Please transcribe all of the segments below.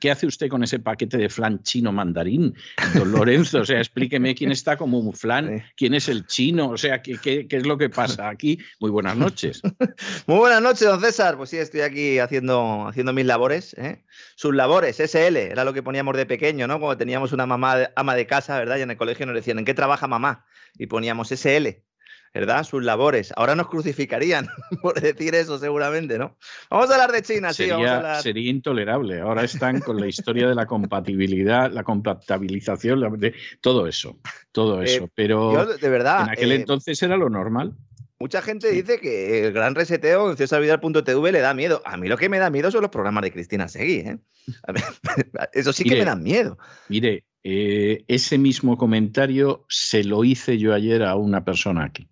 ¿Qué, hace usted con ese paquete de flan chino mandarín, don Lorenzo? O sea, explíqueme quién está como un flan, quién es el chino, o sea, ¿qué, qué, es lo que pasa aquí? Muy buenas noches. Muy buenas noches, don César. Pues sí, estoy aquí haciendo, haciendo mis labores. ¿eh? Sus labores, SL, era lo que poníamos de pequeño, ¿no? Cuando teníamos una mamá ama de casa, ¿verdad? Y en el colegio nos decían, ¿en qué trabaja mamá? Y poníamos SL. ¿Verdad? Sus labores. Ahora nos crucificarían por decir eso, seguramente, ¿no? Vamos a hablar de China, sería, sí. Vamos Sería intolerable. Ahora están con la historia de la compatibilidad, la compatibilización, de todo eso, todo eh, eso. Pero de verdad, en aquel eh, entonces era lo normal. Mucha gente dice que el gran reseteo en cesarvidal.tv le da miedo. A mí lo que me da miedo son los programas de Cristina Seguí. ¿eh? eso sí que me da miedo. Mire, ese mismo comentario se lo hice yo ayer a una persona aquí.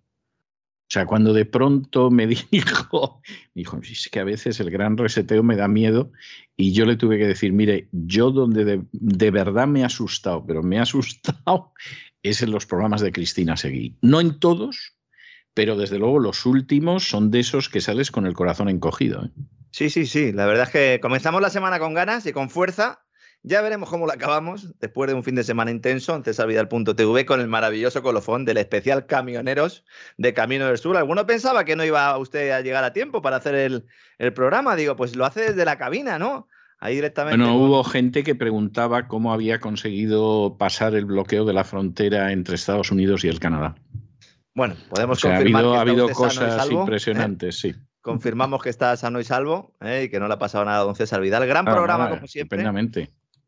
O sea, cuando de pronto me dijo, me dijo, es que a veces el gran reseteo me da miedo y yo le tuve que decir, mire, yo donde de, verdad me ha asustado, pero me ha asustado es en los programas de Cristina Seguí. No en todos, pero desde luego los últimos son de esos que sales con el corazón encogido. ¿eh? Sí, sí, sí. La verdad es que comenzamos la semana con ganas y con fuerza ya veremos cómo lo acabamos después de un fin de semana intenso en cesarvidal.tv con el maravilloso colofón del especial Camioneros de Camino del Sur. Alguno pensaba que no iba usted a llegar a tiempo para hacer el, programa. Digo, pues lo hace desde la cabina, ¿no? Ahí directamente. Bueno, hubo gente que preguntaba cómo había conseguido pasar el bloqueo de la frontera entre Estados Unidos y el Canadá. Bueno, podemos confirmar ha habido, que ha habido cosas impresionantes, sí. Confirmamos que está sano y salvo ¿eh? y que no le ha pasado nada a don César Vidal. Gran programa, como siempre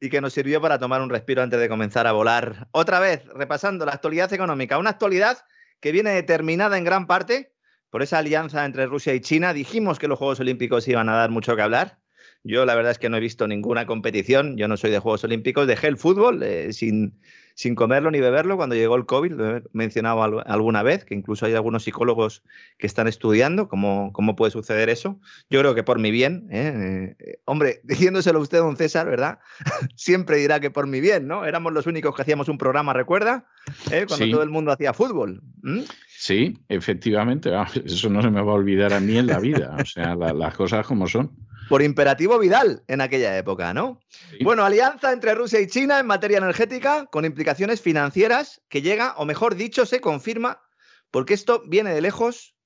y que nos sirvió para tomar un respiro antes de comenzar a volar. Otra vez, repasando la actualidad económica, una actualidad que viene determinada en gran parte por esa alianza entre Rusia y China. Dijimos que los Juegos Olímpicos iban a dar mucho que hablar. Yo la verdad es que no he visto ninguna competición, yo no soy de Juegos Olímpicos, dejé el fútbol eh, sin, sin comerlo ni beberlo cuando llegó el COVID, lo he mencionado alguna vez, que incluso hay algunos psicólogos que están estudiando cómo, cómo puede suceder eso. Yo creo que por mi bien, ¿eh? Eh, hombre, diciéndoselo usted, don César, ¿verdad? Siempre dirá que por mi bien, ¿no? Éramos los únicos que hacíamos un programa, ¿recuerda? ¿Eh? Cuando todo el mundo hacía fútbol. Sí, efectivamente, ah, eso no se me va a olvidar a mí en la vida, o sea, las cosas como son por imperativo Vidal en aquella época, ¿no? Bueno, alianza entre Rusia y China en materia energética con implicaciones financieras que llega, o mejor dicho, se confirma, porque esto viene de lejos.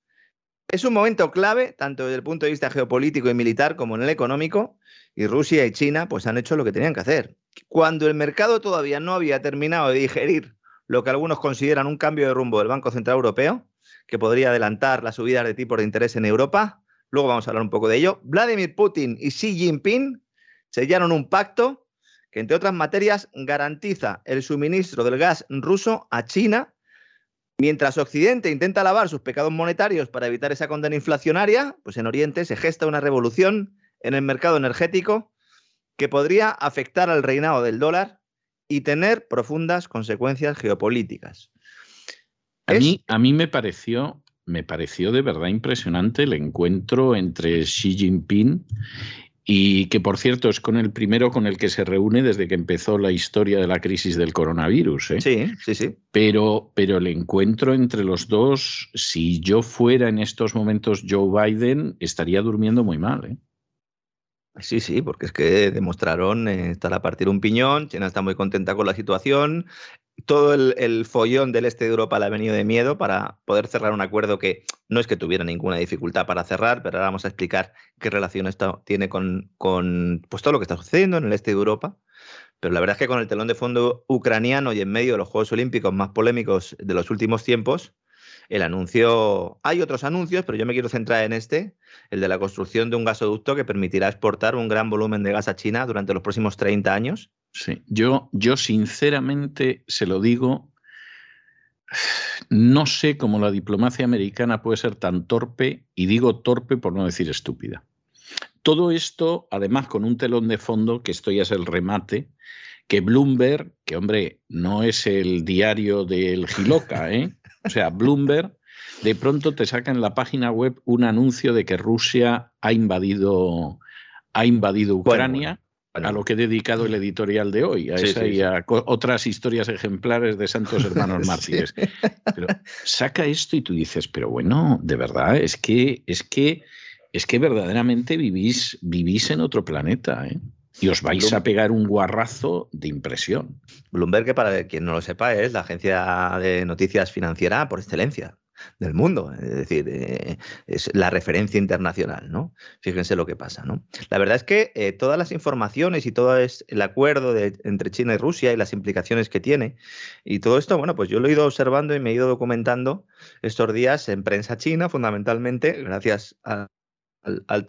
Es un momento clave, tanto desde el punto de vista geopolítico y militar como en el económico, y Rusia y China pues han hecho lo que tenían que hacer. Cuando el mercado todavía no había terminado de digerir lo que algunos consideran un cambio de rumbo del Banco Central Europeo, que podría adelantar las subidas de tipos de interés en Europa, luego vamos a hablar un poco de ello. Vladimir Putin y Xi Jinping sellaron un pacto que, entre otras materias, garantiza el suministro del gas ruso a China, mientras Occidente intenta lavar sus pecados monetarios para evitar esa condena inflacionaria, pues en Oriente se gesta una revolución en el mercado energético que podría afectar al reinado del dólar y tener profundas consecuencias geopolíticas. A, mí, a mí me pareció me pareció de verdad impresionante el encuentro entre Xi Jinping y que por cierto es con el primero con el que se reúne desde que empezó la historia de la crisis del coronavirus. ¿eh? Sí, sí, sí. Pero, pero el encuentro entre los dos, si yo fuera en estos momentos Joe Biden, estaría durmiendo muy mal. ¿eh? Sí, sí, porque es que demostraron eh, estar a partir un piñón, China está muy contenta con la situación, todo el, follón del este de Europa le ha venido de miedo para poder cerrar un acuerdo que no es que tuviera ninguna dificultad para cerrar, pero ahora vamos a explicar qué relación esto tiene con, con pues, todo lo que está sucediendo en el este de Europa. Pero la verdad es que con el telón de fondo ucraniano y en medio de los Juegos Olímpicos más polémicos de los últimos tiempos, el anuncio, hay otros anuncios, pero yo me quiero centrar en este, el de la construcción de un gasoducto que permitirá exportar un gran volumen de gas a China durante los próximos 30 años. Sí, yo, yo sinceramente se lo digo, no sé cómo la diplomacia americana puede ser tan torpe, y digo torpe por no decir estúpida. Todo esto, además, con un telón de fondo, que esto ya es el remate, que Bloomberg, que hombre, no es el diario del Giloca, ¿eh? O sea, Bloomberg, de pronto te saca en la página web un anuncio de que Rusia ha invadido, ha invadido Ucrania. A lo que he dedicado el editorial de hoy, a esa y a otras historias ejemplares de santos hermanos mártires. Pero saca esto y tú dices, pero bueno, de verdad, es que, es que, es que verdaderamente vivís, vivís en otro planeta, ¿eh? Y os vais a pegar un guarrazo de impresión. Bloomberg, que para quien no lo sepa, es la agencia de noticias financiera por excelencia del mundo, es decir, eh, es la referencia internacional, ¿no? Fíjense lo que pasa, ¿no? La verdad es que eh, todas las informaciones y todo el acuerdo entre China y Rusia y las implicaciones que tiene y todo esto, bueno, pues yo lo he ido observando y me he ido documentando estos días en prensa china, fundamentalmente, gracias a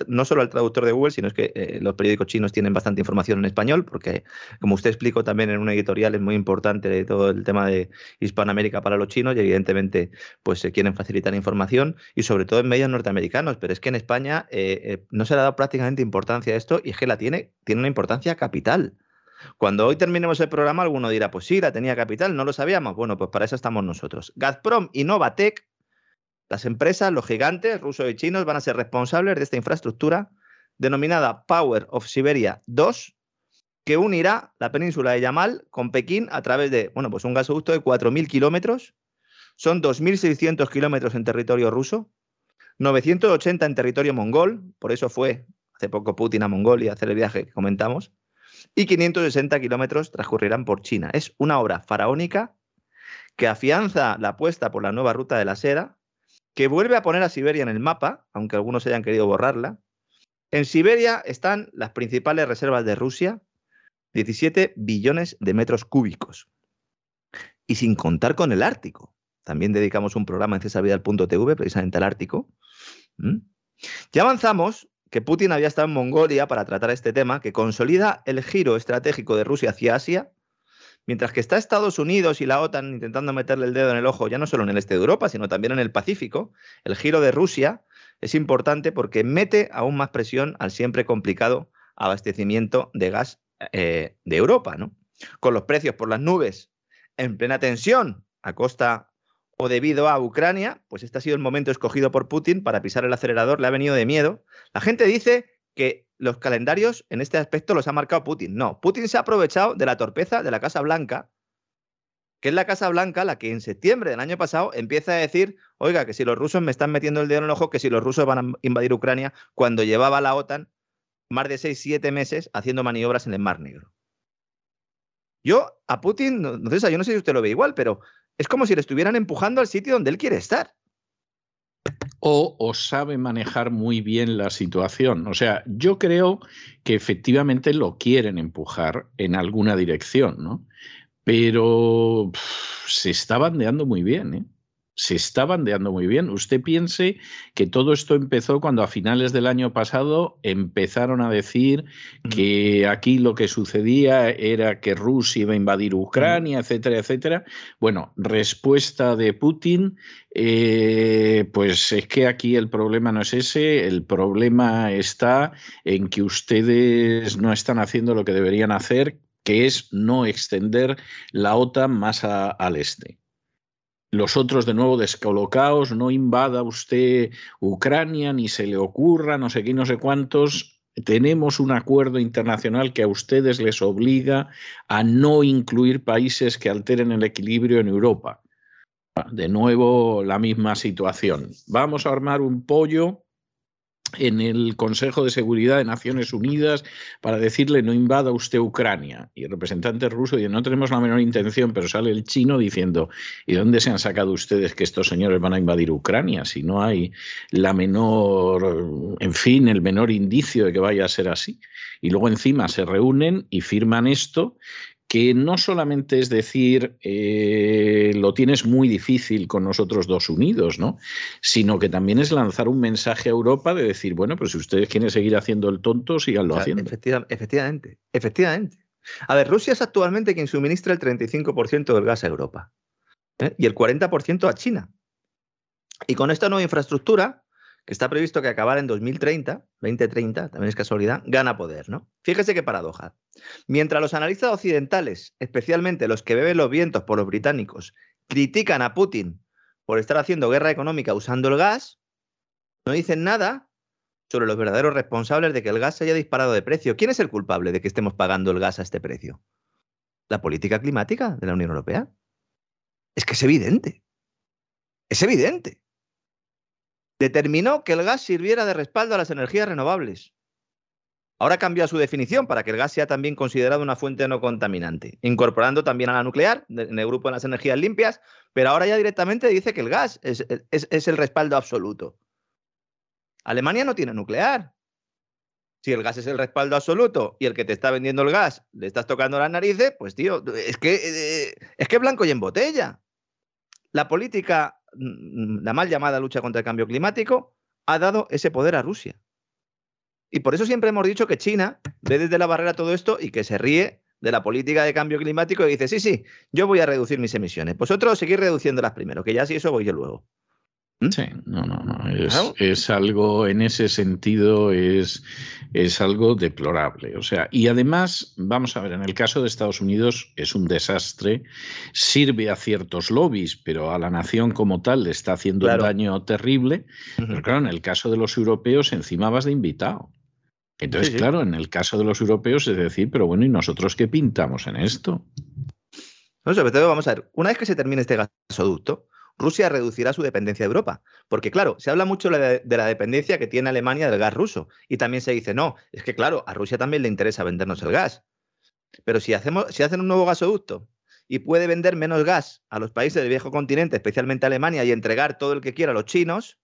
no solo al traductor de Google, sino es que eh, los periódicos chinos tienen bastante información en español, porque como usted explicó también en un editorial es muy importante todo el tema de Hispanoamérica para los chinos y evidentemente pues se quieren facilitar información y sobre todo en medios norteamericanos, pero es que en España eh, eh, no se le ha dado prácticamente importancia a esto y es que la tiene, tiene una importancia capital. Cuando hoy terminemos el programa, alguno dirá, pues sí, la tenía capital, no lo sabíamos. Bueno, pues para eso estamos nosotros. Gazprom y Novatec las empresas, los gigantes rusos y chinos, van a ser responsables de esta infraestructura denominada Power of Siberia 2, que unirá la península de Yamal con Pekín a través de bueno, pues un gasoducto de 4.000 kilómetros. Son 2.600 kilómetros en territorio ruso, 980 en territorio mongol, por eso fue hace poco Putin a Mongolia a hacer el viaje que comentamos, y 560 kilómetros transcurrirán por China. Es una obra faraónica que afianza la apuesta por la nueva ruta de la seda que vuelve a poner a Siberia en el mapa, aunque algunos hayan querido borrarla. En Siberia están las principales reservas de Rusia, 17 billones de metros cúbicos. Y sin contar con el Ártico. También dedicamos un programa en cesarvidal.tv precisamente al Ártico. Ya avanzamos que Putin había estado en Mongolia para tratar este tema, que consolida el giro estratégico de Rusia hacia Asia Mientras que está Estados Unidos y la OTAN intentando meterle el dedo en el ojo, ya no solo en el este de Europa, sino también en el Pacífico, el giro de Rusia es importante porque mete aún más presión al siempre complicado abastecimiento de gas eh, de Europa, ¿no? Con los precios por las nubes en plena tensión a costa o debido a Ucrania, pues este ha sido el momento escogido por Putin para pisar el acelerador, le ha venido de miedo. La gente dice que los calendarios en este aspecto los ha marcado Putin. No, Putin se ha aprovechado de la torpeza de la Casa Blanca, que es la Casa Blanca la que en septiembre del año pasado empieza a decir, oiga, que si los rusos me están metiendo el dedo en el ojo, que si los rusos van a invadir Ucrania, cuando llevaba la OTAN más de seis, siete meses haciendo maniobras en el Mar Negro. Yo a Putin, no, yo no sé si usted lo ve igual, pero es como si le estuvieran empujando al sitio donde él quiere estar o, sabe manejar muy bien la situación. O sea, yo creo que efectivamente lo quieren empujar en alguna dirección, ¿no? Pero se está bandeando muy bien, ¿eh? Se está bandeando muy bien. Usted piense que todo esto empezó cuando a finales del año pasado empezaron a decir que aquí lo que sucedía era que Rusia iba a invadir Ucrania, etcétera, etcétera. Bueno, respuesta de Putin, eh, pues es que aquí el problema no es ese, el problema está en que ustedes no están haciendo lo que deberían hacer, que es no extender la OTAN más al este los otros de nuevo descolocaos, no invada usted Ucrania, ni se le ocurra, no sé qué, no sé cuántos. Tenemos un acuerdo internacional que a ustedes les obliga a no incluir países que alteren el equilibrio en Europa. De nuevo, la misma situación. Vamos a armar un pollo en el Consejo de Seguridad de Naciones Unidas para decirle no invada usted Ucrania. Y el representante ruso dice, no tenemos la menor intención, pero sale el chino diciendo, ¿y dónde se han sacado ustedes que estos señores van a invadir Ucrania? Si no hay la menor, en fin, el menor indicio de que vaya a ser así. Y luego encima se reúnen y firman esto que no solamente es decir, eh, lo tienes muy difícil con nosotros dos unidos, ¿no? Sino que también es lanzar un mensaje a Europa de decir, bueno, pues si ustedes quieren seguir haciendo el tonto, síganlo haciendo. efectivamente, efectivamente. A ver, Rusia es actualmente quien suministra el 35% del gas a Europa ¿eh? y el 40% a China. Y con esta nueva infraestructura, que está previsto que acabara en 2030, 2030, también es casualidad, gana poder, ¿no? Fíjese qué paradoja. Mientras los analistas occidentales, especialmente los que beben los vientos por los británicos, critican a Putin por estar haciendo guerra económica usando el gas, no dicen nada sobre los verdaderos responsables de que el gas haya disparado de precio. ¿Quién es el culpable de que estemos pagando el gas a este precio? ¿La política climática de la Unión Europea? Es que es evidente. Es evidente determinó que el gas sirviera de respaldo a las energías renovables. Ahora cambió su definición para que el gas sea también considerado una fuente no contaminante, incorporando también a la nuclear en el grupo de las energías limpias, pero ahora ya directamente dice que el gas es, el respaldo absoluto. Alemania no tiene nuclear. Si el gas es el respaldo absoluto y el que te está vendiendo el gas le estás tocando las narices, pues tío, es que, eh, es que blanco y en botella. La política la mal llamada lucha contra el cambio climático, ha dado ese poder a Rusia. Y por eso siempre hemos dicho que China ve desde la barrera todo esto y que se ríe de la política de cambio climático y dice, sí, sí, yo voy a reducir mis emisiones. Vosotros seguir reduciéndolas primero, que ya si eso voy yo luego. ¿Mm? Sí, no, no, no. Es, es, algo, en ese sentido, es, es algo deplorable. O sea, y además, vamos a ver, en el caso de Estados Unidos es un desastre, sirve a ciertos lobbies, pero a la nación como tal le está haciendo un daño terrible. Pero claro, en el caso de los europeos, encima vas de invitado. Entonces, claro, en el caso de los europeos es decir, pero bueno, ¿y nosotros qué pintamos en esto? No, sobre todo, vamos a ver, una vez que se termine este gasoducto, Rusia reducirá su dependencia de Europa. Porque, claro, se habla mucho de la dependencia que tiene Alemania del gas ruso. Y también se dice, no, es que, claro, a Rusia también le interesa vendernos el gas. Pero si, hacemos, si hacen un nuevo gasoducto y puede vender menos gas a los países del viejo continente, especialmente Alemania, y entregar todo el que quiera a los chinos,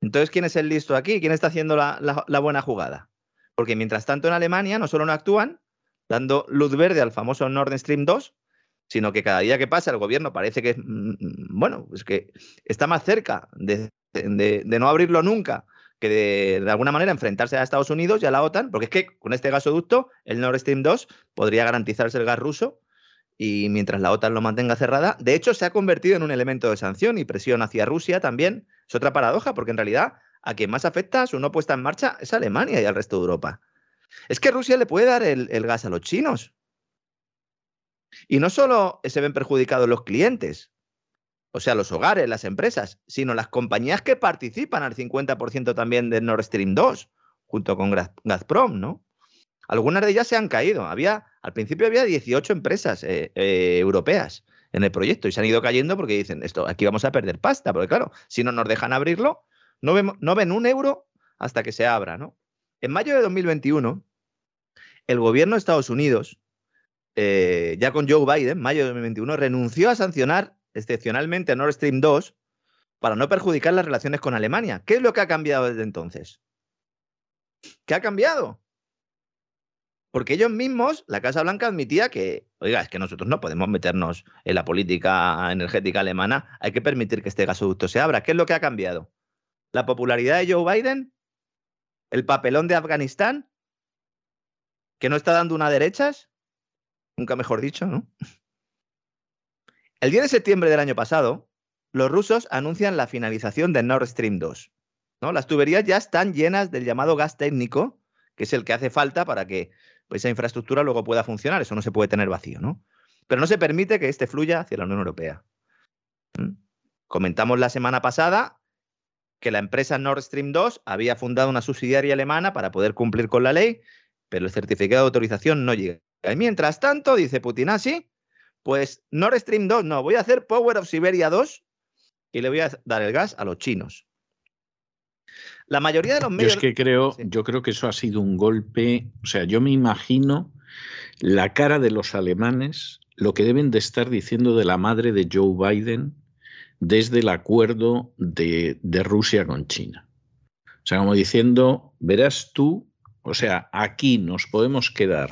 entonces, ¿quién es el listo aquí? ¿Quién está haciendo la, la buena jugada? Porque mientras tanto en Alemania no solo no actúan, dando luz verde al famoso Nord Stream 2, sino que cada día que pasa el gobierno parece que, mm, mm, bueno, es que está más cerca de, no abrirlo nunca que de, de, alguna manera enfrentarse a Estados Unidos y a la OTAN, porque es que con este gasoducto, el Nord Stream 2, podría garantizarse el gas ruso y mientras la OTAN lo mantenga cerrada, de hecho se ha convertido en un elemento de sanción y presión hacia Rusia también. Es otra paradoja, porque en realidad a quien más afecta su no puesta en marcha es Alemania y al resto de Europa. Es que Rusia le puede dar el gas a los chinos, y no solo se ven perjudicados los clientes, o sea, los hogares, las empresas, sino las compañías que participan al 50% también de Nord Stream 2, junto con Gazprom, ¿no? Algunas de ellas se han caído. Había, al principio había 18 empresas eh, eh, europeas en el proyecto y se han ido cayendo porque dicen, esto, aquí vamos a perder pasta, porque claro, si no nos dejan abrirlo, no, no ven un euro hasta que se abra, ¿no? En mayo de 2021, el gobierno de Estados Unidos eh, ya con Joe Biden, mayo de 2021, renunció a sancionar excepcionalmente a Nord Stream 2 para no perjudicar las relaciones con Alemania. ¿Qué es lo que ha cambiado desde entonces? ¿Qué ha cambiado? Porque ellos mismos, la Casa Blanca admitía que, oiga, es que nosotros no podemos meternos en la política energética alemana, hay que permitir que este gasoducto se abra. ¿Qué es lo que ha cambiado? ¿La popularidad de Joe Biden? ¿El papelón de Afganistán? ¿Que no está dando una derechas? Nunca mejor dicho, ¿no? El 10 de septiembre del año pasado, los rusos anuncian la finalización de Nord Stream 2. ¿no? Las tuberías ya están llenas del llamado gas técnico, que es el que hace falta para que pues, esa infraestructura luego pueda funcionar. Eso no se puede tener vacío, ¿no? Pero no se permite que este fluya hacia la Unión Europea. ¿Mm? Comentamos la semana pasada que la empresa Nord Stream 2 había fundado una subsidiaria alemana para poder cumplir con la ley, pero el certificado de autorización no llega. Y mientras tanto, dice Putin, así, ah, pues Nord Stream 2, no, voy a hacer Power of Siberia 2 y le voy a dar el gas a los chinos. La mayoría de los Yo medios. es que creo, Sí. yo creo que eso ha sido un golpe. O sea, yo me imagino la cara de los alemanes, lo que deben de estar diciendo de la madre de Joe Biden desde el acuerdo de, de Rusia con China. O sea, como diciendo, verás tú, o sea, aquí nos podemos quedar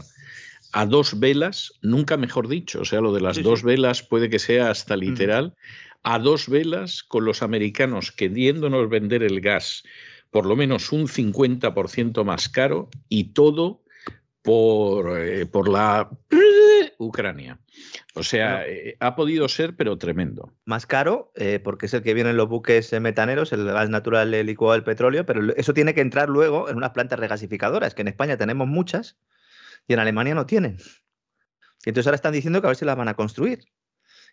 a dos velas, nunca mejor dicho, o sea, lo de las Sí, dos sí. velas puede que sea hasta literal, a dos velas con los americanos queriéndonos vender el gas por lo menos un 50% más caro y todo por, eh, por la Ucrania. O sea, eh, ha podido ser, pero tremendo. más caro, eh, porque es el que viene en los buques metaneros, el gas natural el licuado del petróleo, pero eso tiene que entrar luego en unas plantas regasificadoras, que en España tenemos muchas y en Alemania no tienen. Y entonces ahora están diciendo que a ver si las van a construir.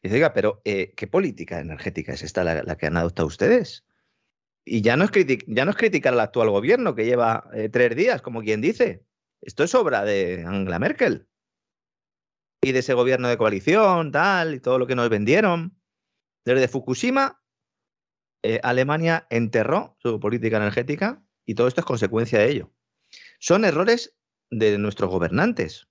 Y dice, oiga, pero eh, ¿qué política energética es esta la, que han adoptado ustedes? Y ya no es, ya no es criticar al actual gobierno que lleva eh, tres días, como quien dice. Esto es obra de Angela Merkel y de ese gobierno de coalición, tal, y todo lo que nos vendieron. Desde Fukushima, eh, Alemania enterró su política energética y todo esto es consecuencia de ello. Son errores de nuestros gobernantes.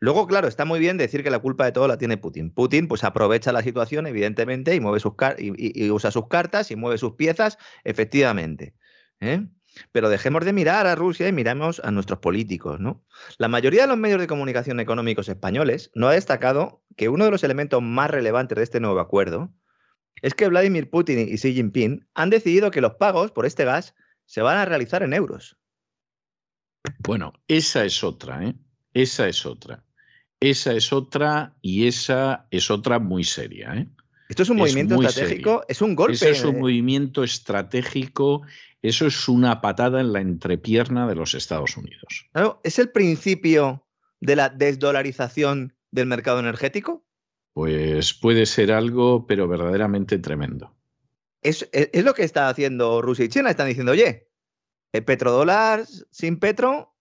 Luego, claro, está muy bien decir que la culpa de todo la tiene Putin. Putin, pues aprovecha la situación, evidentemente, y mueve sus car- y, usa sus cartas y mueve sus piezas, efectivamente. ¿eh? Pero dejemos de mirar a Rusia y miramos a nuestros políticos, ¿no? La mayoría de los medios de comunicación económicos españoles no ha destacado que uno de los elementos más relevantes de este nuevo acuerdo es que Vladimir Putin y Xi Jinping han decidido que los pagos por este gas se van a realizar en euros. Bueno, esa es otra, ¿eh? Esa es otra. Esa es otra y esa es otra muy seria, ¿eh? Esto es un Es movimiento estratégico, serio. es un golpe. Ese es un movimiento estratégico, eso es una patada en la entrepierna de los Estados Unidos. claro, es el principio de la desdolarización del mercado energético. Pues puede ser algo, pero verdaderamente tremendo. Es, es- es lo que está haciendo Rusia y China. Están diciendo, oye, petrodólar sin petro,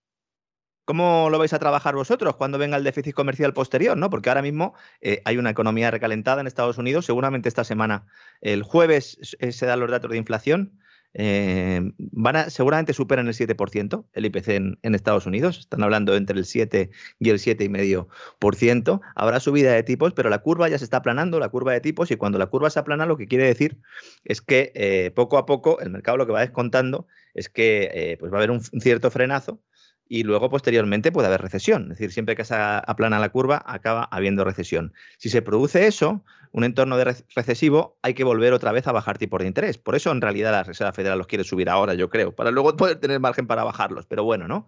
¿cómo lo vais a trabajar vosotros cuando venga el déficit comercial posterior? ¿no? Porque ahora mismo eh, hay una economía recalentada en Estados Unidos. Seguramente esta semana, el jueves, eh, se dan los datos de inflación. eh, van seguramente superan el 7% el IPC en, Estados Unidos. Están hablando entre el 7 y el 7,5%. Habrá subida de tipos, pero la curva ya se está aplanando, la curva de tipos, y cuando la curva se aplana, lo que quiere decir es que poco a poco el mercado lo que va descontando es que eh, pues va a haber un, cierto frenazo y luego posteriormente puede haber recesión. Es decir, siempre que se aplana la curva acaba habiendo recesión. Si se produce eso, un entorno de re- recesivo, hay que volver otra vez a bajar tipos de interés. Por eso en realidad la Reserva Federal los quiere subir ahora, yo creo, para luego poder tener margen para bajarlos. Pero bueno, ¿no?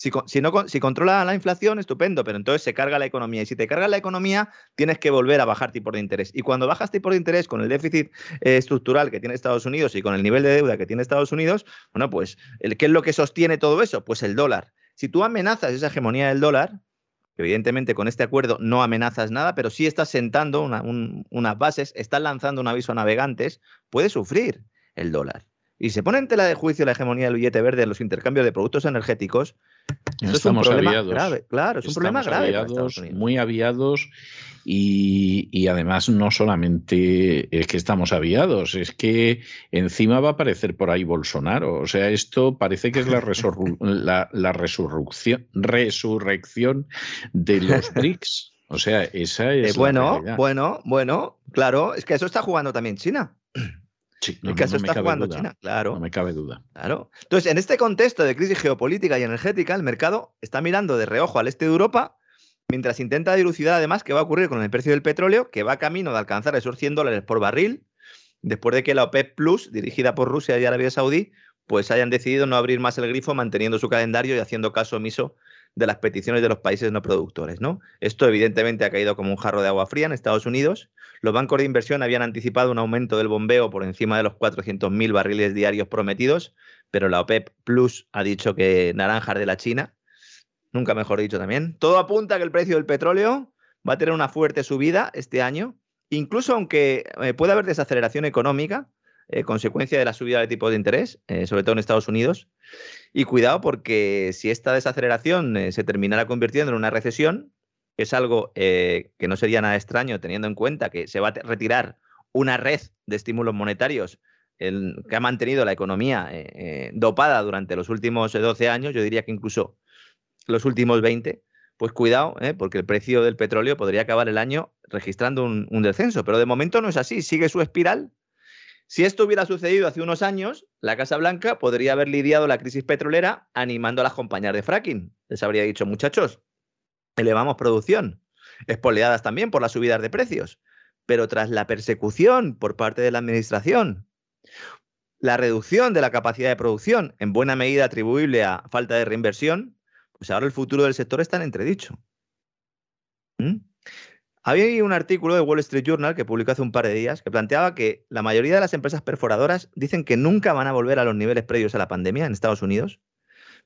Si, si no, si controla la inflación, estupendo, pero entonces se carga la economía. Y si te carga la economía, tienes que volver a bajar tipos de interés. Y cuando bajas tipos de interés con el déficit eh, estructural que tiene Estados Unidos y con el nivel de deuda que tiene Estados Unidos, bueno, pues, ¿qué es lo que sostiene todo eso? Pues el dólar. Si tú amenazas esa hegemonía del dólar, evidentemente con este acuerdo no amenazas nada, pero sí estás sentando una- un- unas bases, estás lanzando un aviso a navegantes, puede sufrir el dólar. Y se pone en tela de juicio la hegemonía del billete verde en los intercambios de productos energéticos. Eso es un Estamos problema aviados. grave, claro, es un problema grave para aviados, Estados Unidos. muy aviados y, y además no solamente es que estamos aviados, es que encima va a aparecer por ahí Bolsonaro. O sea, esto parece que es la, la, la resurrección, resurrección de los BRICS. O sea, esa Eh, es la bueno, bueno, bueno, claro, es que eso está jugando también China. Sí, no, eso me está jugando duda, China, claro. No me cabe duda. Claro. Entonces, en este contexto de crisis geopolítica y energética, el mercado está mirando de reojo al este de Europa mientras intenta dilucidar además qué va a ocurrir con el precio del petróleo, que va camino de alcanzar esos 100 dólares por barril, después de que la OPEP Plus, dirigida por Rusia y Arabia Saudí, pues hayan decidido no abrir más el grifo, manteniendo su calendario y haciendo caso omiso de las peticiones de los países no productores. ¿no? Esto evidentemente ha caído como un jarro de agua fría en Estados Unidos. Los bancos de inversión habían anticipado un aumento del bombeo por encima de los 400.000 barriles diarios prometidos, pero la OPEP Plus ha dicho que naranjas de la China, nunca mejor dicho también. Todo apunta a que el precio del petróleo va a tener una fuerte subida este año, incluso aunque eh, pueda haber desaceleración económica, eh, consecuencia de la subida de tipos de interés, eh, sobre todo en Estados Unidos. Y cuidado porque si esta desaceleración eh, se terminara convirtiendo en una recesión, que es algo que no sería nada extraño teniendo en cuenta que se va a retirar una red de estímulos monetarios que ha mantenido la economía dopada durante los últimos 12 años, yo diría que incluso los últimos 20, pues cuidado, porque el precio del petróleo podría acabar el año registrando un, descenso. Pero de momento no es así, sigue su espiral. Si esto hubiera sucedido hace unos años, la Casa Blanca podría haber lidiado la crisis petrolera animando a las compañías de fracking. Les habría dicho, muchachos, elevamos producción, espoleadas también por las subidas de precios pero tras la persecución por parte de la Administración, la reducción de la capacidad de producción, en buena medida atribuible a falta de reinversión, pues ahora el futuro del sector está en entredicho. ¿Mm? Había un artículo de Wall Street Journal que publicó hace un par de días que planteaba que la mayoría de las empresas perforadoras dicen que nunca van a volver a los niveles previos a la pandemia en Estados Unidos.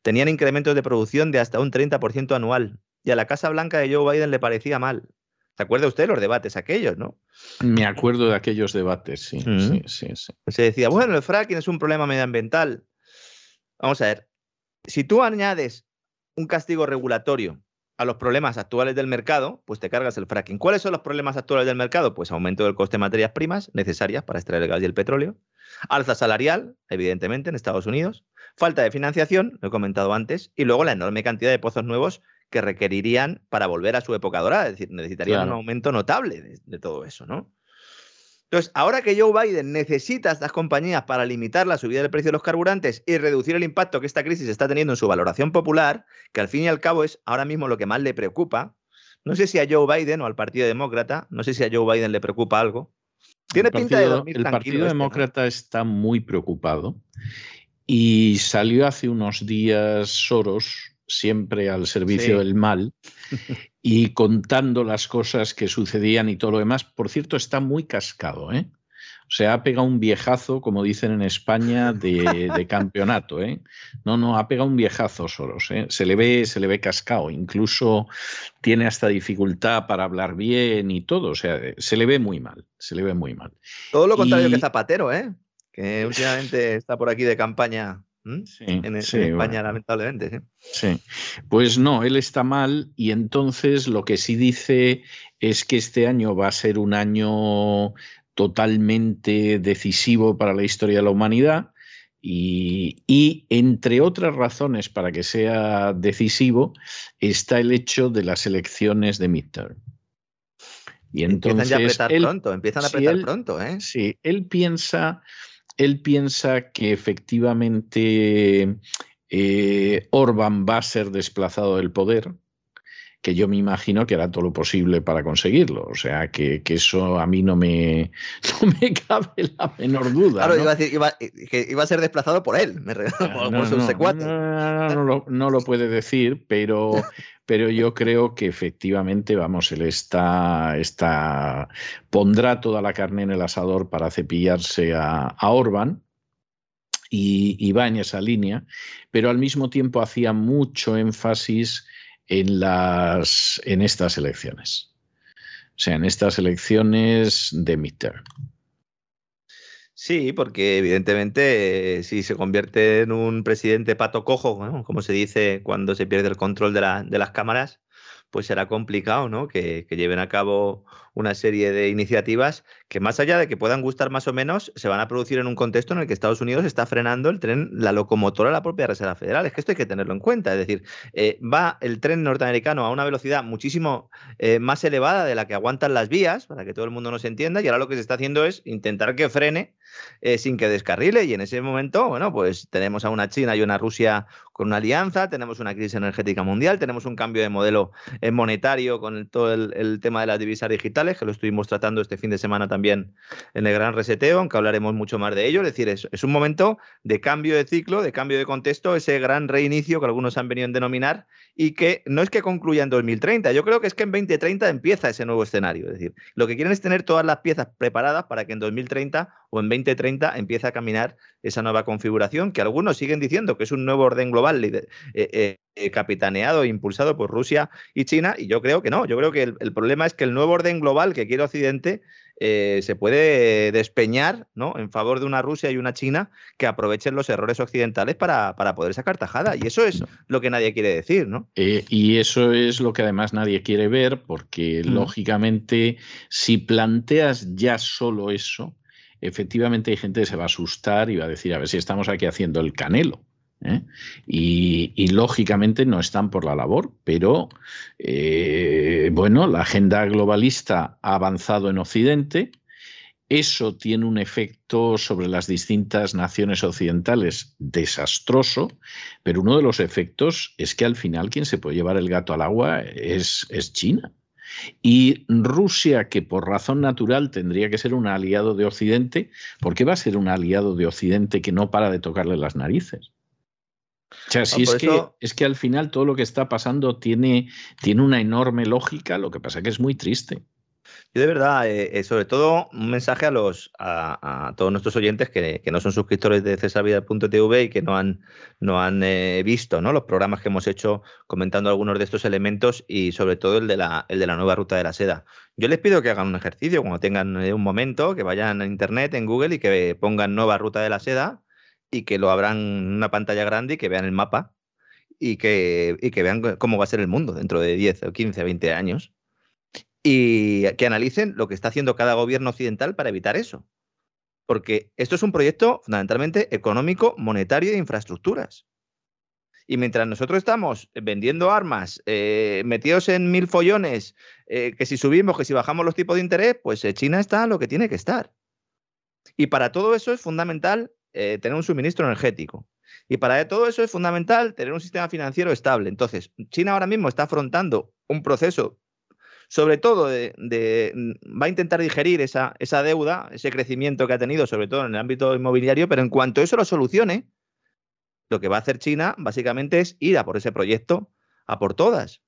Tenían incrementos de producción de hasta un 30% anual y a la Casa Blanca de Joe Biden le parecía mal. ¿Se acuerda usted de los debates aquellos, no? Me acuerdo de aquellos debates, sí, sí, sí, sí. Se decía, bueno, el fracking es un problema medioambiental. Vamos a ver, si tú añades un castigo regulatorio a los problemas actuales del mercado, pues te cargas el fracking. ¿Cuáles son los problemas actuales del mercado? Pues aumento del coste de materias primas necesarias para extraer el gas y el petróleo, alza salarial, evidentemente, en Estados Unidos, falta de financiación, lo he comentado antes, y luego la enorme cantidad de pozos nuevos que requerirían para volver a su época dorada. Es decir, necesitarían un aumento notable de, todo eso, ¿no? Entonces, ahora que Joe Biden necesita a estas compañías para limitar la subida del precio de los carburantes y reducir el impacto que esta crisis está teniendo en su valoración popular, que al fin y al cabo es ahora mismo lo que más le preocupa, no sé si a Joe Biden o al Partido Demócrata, no sé si a Joe Biden le preocupa algo. Tiene pinta de dormir El Partido este, Demócrata está muy preocupado y salió hace unos días Soros siempre al servicio del mal y contando las cosas que sucedían y todo lo demás. Por cierto, está muy cascado, ¿eh? O sea, ha pegado un viejazo, como dicen en España, de, campeonato, ¿eh? No, no, ha pegado un viejazo Soros, ¿eh? Se le ve, se le ve cascado, incluso tiene hasta dificultad para hablar bien y todo, o sea, se le ve muy mal, se le ve muy mal. Todo lo contrario que Zapatero, ¿eh? Que últimamente está por aquí de campaña en, España, lamentablemente. ¿sí? pues no, él está mal y entonces lo que sí dice es que este año va a ser un año totalmente decisivo para la historia de la humanidad y, y, entre otras razones para que sea decisivo está el hecho de las elecciones de midterm. Y entonces, empiezan a apretar pronto, empiezan a apretar pronto, ¿eh? Sí, él piensa él piensa que efectivamente eh, Orban va a ser desplazado del poder, que yo me imagino que hará todo lo posible para conseguirlo. O sea, que, eso a mí no me, me cabe la menor duda. Claro, iba a decir que iba a ser desplazado por él, me por, no, no, no, lo puede decir, pero, pero yo creo que efectivamente, vamos, él está, está, pondrá toda la carne en el asador para cepillarse a, a Orban. Y, y, va en esa línea, pero al mismo tiempo hacía mucho énfasis en, las, en estas elecciones. O sea, en estas elecciones de midterm. Sí, porque evidentemente eh, si se convierte en un presidente pato cojo, como se dice cuando se pierde el control de, de las cámaras, pues será complicado, ¿no? Que, lleven a cabo una serie de iniciativas que más allá de que puedan gustar más o menos, se van a producir en un contexto en el que Estados Unidos está frenando el tren, la locomotora de la propia Reserva Federal. Es que esto hay que tenerlo en cuenta. Es decir, eh, va el tren norteamericano a una velocidad muchísimo eh, más elevada de la que aguantan las vías, para que todo el mundo nos entienda, y ahora lo que se está haciendo es intentar que frene eh, sin que descarrile. Y en ese momento, bueno, pues tenemos a una China y una Rusia con una alianza, tenemos una crisis energética mundial, tenemos un cambio de modelo monetario con todo el, tema de las divisas digitales, que lo estuvimos tratando este fin de semana también en el gran reseteo, aunque hablaremos mucho más de ello. Es decir, es, es un momento de cambio de ciclo, de cambio de contexto, ese gran reinicio que algunos han venido a denominar y que no es que concluya en 2030, yo creo que es que en 2030 empieza ese nuevo escenario. Es decir, lo que quieren es tener todas las piezas preparadas para que en 2030 o en 2030 empiece a caminar esa nueva configuración que algunos siguen diciendo que es un nuevo orden global eh, eh, eh, capitaneado e impulsado por Rusia y China, y yo creo que no. Yo creo que el, problema es que el nuevo orden global que quiere Occidente se puede despeñar ¿no? en favor de una Rusia y una China que aprovechen los errores occidentales para, para poder sacar tajada. Y eso es lo que nadie quiere decir, ¿no? y eso es lo que además nadie quiere ver, porque mm. lógicamente, si planteas ya solo eso, efectivamente hay gente que se va a asustar y va a decir, a ver si estamos aquí haciendo el canelo. ¿eh? Y, lógicamente no están por la labor, pero eh, bueno, la agenda globalista ha avanzado en Occidente. Eso tiene un efecto sobre las distintas naciones occidentales desastroso, pero uno de los efectos es que al final quien se puede llevar el gato al agua es, es China. Y Rusia, que por razón natural tendría que ser un aliado de Occidente, ¿por qué va a ser un aliado de Occidente que no para de tocarle las narices? O sea, si es, que, es que al final todo lo que está pasando tiene, tiene una enorme lógica, lo que pasa es que es muy triste. Yo de verdad, eh, eh, sobre todo un mensaje a los a, todos nuestros oyentes que, no son suscriptores de cesarvida.tv y que no han, eh, visto ¿no? los programas que hemos hecho comentando algunos de estos elementos y sobre todo el de, la, nueva ruta de la seda. Yo les pido que hagan un ejercicio cuando tengan un momento, que vayan a internet, en Google y que pongan nueva ruta de la seda y que lo abran en una pantalla grande y que vean el mapa y que, y que vean cómo va a ser el mundo dentro de 10 o 15 o 20 años y que analicen lo que está haciendo cada gobierno occidental para evitar eso. Porque esto es un proyecto fundamentalmente económico, monetario e de infraestructuras. Y mientras nosotros estamos vendiendo armas, eh, metidos en mil follones, eh, que si subimos, que si bajamos los tipos de interés, pues eh, China está lo que tiene que estar. Y para todo eso es fundamental tener un suministro energético. Y para todo eso es fundamental tener un sistema financiero estable. Entonces, China ahora mismo está afrontando un proceso sobre todo de, va a intentar digerir esa, esa deuda, ese crecimiento que ha tenido, sobre todo en el ámbito inmobiliario, pero en cuanto eso lo solucione, lo que va a hacer China básicamente es ir a por ese proyecto, a por todas,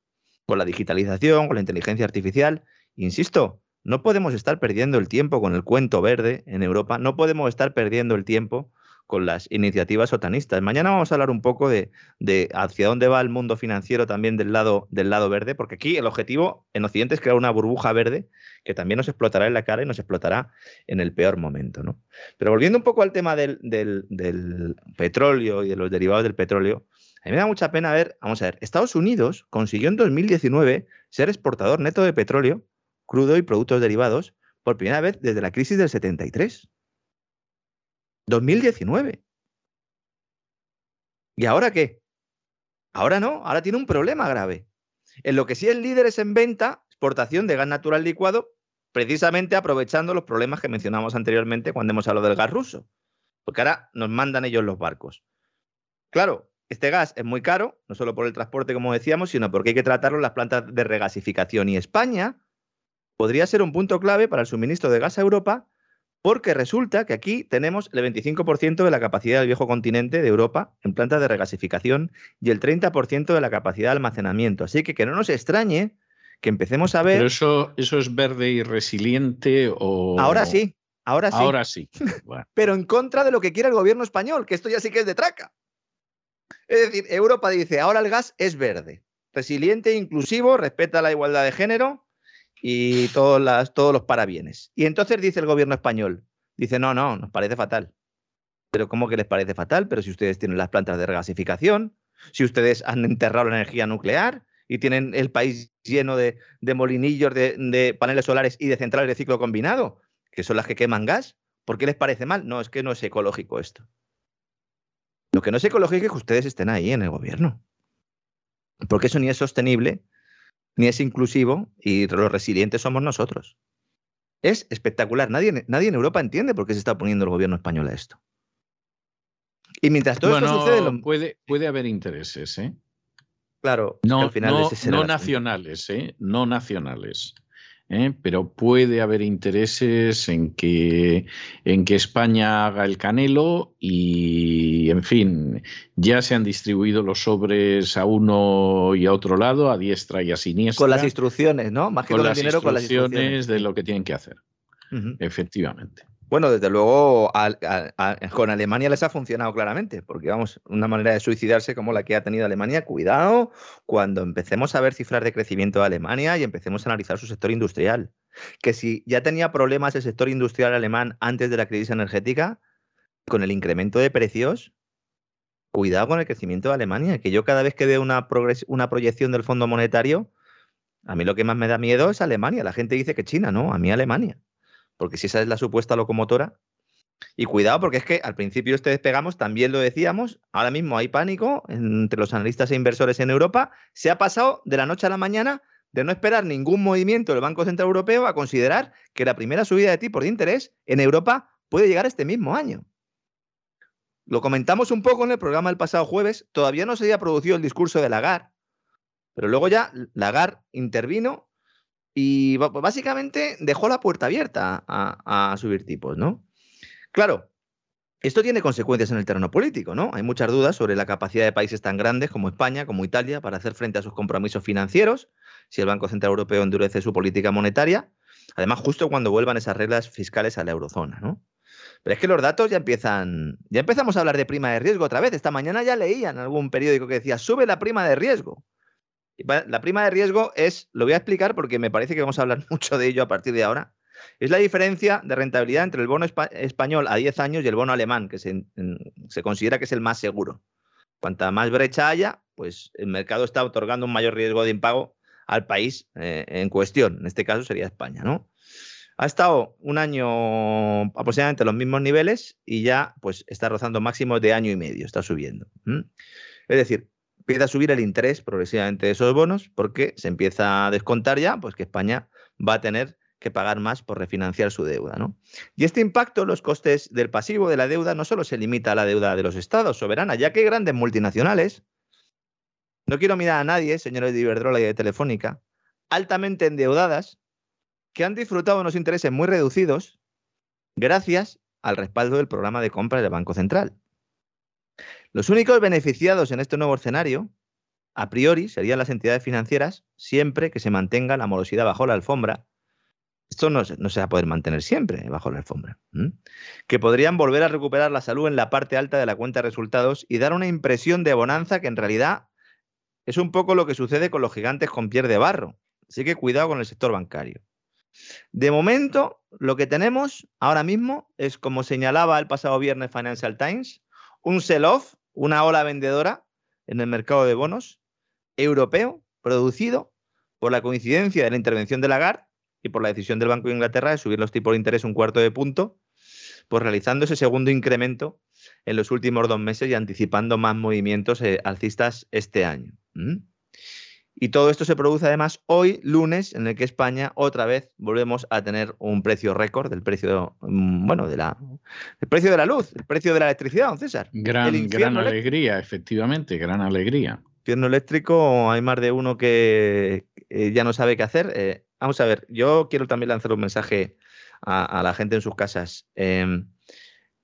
con la digitalización, con la inteligencia artificial. Insisto, no podemos estar perdiendo el tiempo con el cuento verde en Europa, no podemos estar perdiendo el tiempo con las iniciativas sotanistas. Mañana vamos a hablar un poco de, hacia dónde va el mundo financiero también del lado, del lado verde, porque aquí el objetivo en Occidente es crear una burbuja verde que también nos explotará en la cara y nos explotará en el peor momento. ¿no? Pero volviendo un poco al tema del, del petróleo y de los derivados del petróleo, a mí me da mucha pena ver, vamos a ver, Estados Unidos consiguió en 2019 ser exportador neto de petróleo, crudo y productos derivados por primera vez desde la crisis del 73. 2019. ¿Y ahora qué? Ahora no, ahora tiene un problema grave. En lo que sí es líder es en venta, exportación de gas natural licuado, precisamente aprovechando los problemas que mencionamos anteriormente cuando hemos hablado del gas ruso. Porque ahora nos mandan ellos los barcos. Claro, este gas es muy caro, no solo por el transporte, como decíamos, sino porque hay que tratarlo en las plantas de regasificación. Y España podría ser un punto clave para el suministro de gas a Europa porque resulta que aquí tenemos el 25% de la capacidad del viejo continente de Europa en plantas de regasificación y el 30% de la capacidad de almacenamiento. Así que que no nos extrañe que empecemos a ver... Pero eso, eso es verde y resiliente o... Ahora sí, ahora sí. Ahora sí. Pero en contra de lo que quiere el gobierno español, que esto ya sí que es de traca. Es decir, Europa dice, ahora el gas es verde, resiliente e inclusivo, respeta la igualdad de género y todos, las, todos los parabienes. Y entonces dice el gobierno español, dice, no, no, nos parece fatal. Pero ¿cómo que les parece fatal? Pero si ustedes tienen las plantas de regasificación, si ustedes han enterrado la energía nuclear y tienen el país lleno de, molinillos, de, de, paneles solares y de centrales de ciclo combinado, que son las que queman gas, ¿por qué les parece mal? No, es que no es ecológico esto. Lo que no es ecológico es que ustedes estén ahí en el gobierno. Porque eso ni es sostenible ni es inclusivo y los resilientes somos nosotros. Es espectacular. Nadie, nadie en Europa entiende por qué se está poniendo el gobierno español a esto. Y mientras todo esto sucede. Puede, puede haber intereses, ¿eh? Claro, no, al final no, no nacionales, ¿eh? No nacionales. ¿Eh? pero puede haber intereses en que, en que España haga el canelo y, en fin, ya se han distribuido los sobres a uno y a otro lado, a diestra y a siniestra. Con las instrucciones, ¿no? Más que con, las dinero, con las instrucciones de lo que tienen que hacer. Efectivamente. Bueno, desde luego con Alemania les ha funcionado claramente, porque vamos, una manera de suicidarse como la que ha tenido Alemania, cuidado cuando empecemos a ver cifras de crecimiento de Alemania y empecemos a analizar su sector industrial. Que si ya tenía problemas el sector industrial alemán antes de la crisis energética, con el incremento de precios, cuidado con el crecimiento de Alemania, que yo cada vez que veo una, una proyección del Fondo Monetario, a mí lo que más me da miedo es Alemania. La gente dice que China, no, a mí Alemania porque si esa es la supuesta locomotora, Y cuidado, porque es que al principio este despegamos, también lo decíamos, ahora mismo hay pánico entre los analistas e inversores en Europa. Se ha pasado de la noche a la mañana de no esperar ningún movimiento del Banco Central Europeo a considerar que la primera subida de tipos de interés en Europa puede llegar este mismo año. Lo comentamos un poco en el programa del pasado jueves, todavía no se había producido el discurso de Lagarde, pero luego ya Lagarde intervino y básicamente dejó la puerta abierta a, subir tipos, ¿no? Claro, esto tiene consecuencias en el terreno político, ¿no? Hay muchas dudas sobre la capacidad de países tan grandes como España, como Italia, para hacer frente a sus compromisos financieros, si el Banco Central Europeo endurece su política monetaria, además justo cuando vuelvan esas reglas fiscales a la eurozona, ¿no? Pero es que los datos ya empiezan, ya empezamos a hablar de prima de riesgo otra vez. Esta mañana ya leía en algún periódico que decía, sube la prima de riesgo. La prima de riesgo es, lo voy a explicar porque me parece que vamos a hablar mucho de ello a partir de ahora. Es la diferencia de rentabilidad entre el bono español a 10 años y el bono alemán, que se, considera que es el más seguro. Cuanta más brecha haya, pues el mercado está otorgando un mayor riesgo de impago al país eh, en cuestión. En este caso sería España, ¿no? Ha estado un año aproximadamente a los mismos niveles y ya pues está rozando máximos de año y medio, está subiendo. Es decir, empieza a subir el interés progresivamente de esos bonos porque se empieza a descontar ya pues que España va a tener que pagar más por refinanciar su deuda. ¿no? Y este impacto, los costes del pasivo de la deuda, no solo se limita a la deuda de los estados soberanas, ya que hay grandes multinacionales, no quiero mirar a nadie, señores de Iberdrola y de Telefónica, altamente endeudadas, que han disfrutado unos intereses muy reducidos gracias al respaldo del programa de compra del Banco Central. Los únicos beneficiados en este nuevo escenario, a priori, serían las entidades financieras, siempre que se mantenga la morosidad bajo la alfombra esto no, se va a poder mantener siempre bajo la alfombra. Que podrían volver a recuperar la salud en la parte alta de la cuenta de resultados y dar una impresión de bonanza que en realidad es un poco lo que sucede con los gigantes con piel de barro. Así que cuidado con el sector bancario. De momento, lo que tenemos ahora mismo es, como señalaba el pasado viernes Financial Times, un sell-off, una ola vendedora en el mercado de bonos europeo producido por la coincidencia de la intervención de Lagarde y por la decisión del Banco de Inglaterra de subir los tipos de interés un cuarto de punto, pues realizando ese segundo incremento en los últimos dos meses y anticipando más movimientos eh, alcistas este año. Y todo esto se produce además hoy, lunes, en el que España otra vez volvemos a tener un precio récord del precio, mm, bueno, de la, el precio de la luz, el precio de la electricidad, don César. Gran, gran alegría, efectivamente, gran alegría. Infierno eléctrico, hay más de uno que eh, ya no sabe qué hacer. Eh, Vamos a ver, yo quiero también lanzar un mensaje a, la gente en sus casas. Em,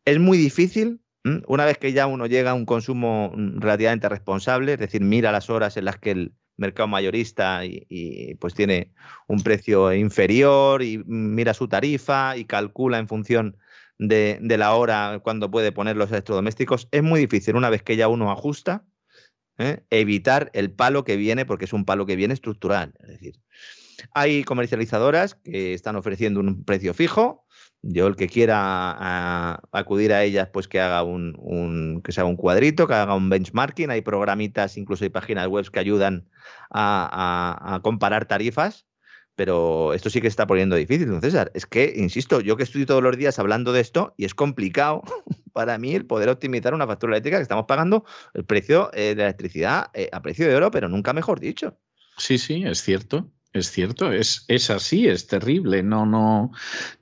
es muy difícil, una vez que ya uno llega a un consumo mm, relativamente responsable, es decir, mira las horas en las que el mercado mayorista y, pues tiene un precio inferior y mira su tarifa y calcula en función de, la hora cuando puede poner los electrodomésticos, es muy difícil una vez que ya uno ajusta, ¿eh? evitar el palo que viene, porque es un palo que viene estructural. Es decir, hay comercializadoras que están ofreciendo un precio fijo. Yo el que quiera ah, acudir a ellas, pues que haga un, que sea un cuadrito, que haga un benchmarking. Hay programitas, incluso hay páginas web que ayudan a, comparar tarifas pero esto sí que está poniendo difícil, don César. Es que, insisto, yo que estoy todos los días hablando de esto y es complicado para mí el poder optimizar una factura eléctrica que estamos pagando el precio eh, de la electricidad eh, a precio de oro, pero nunca mejor dicho. Sí, sí, es cierto. Es cierto, es, es así, es terrible. No, no,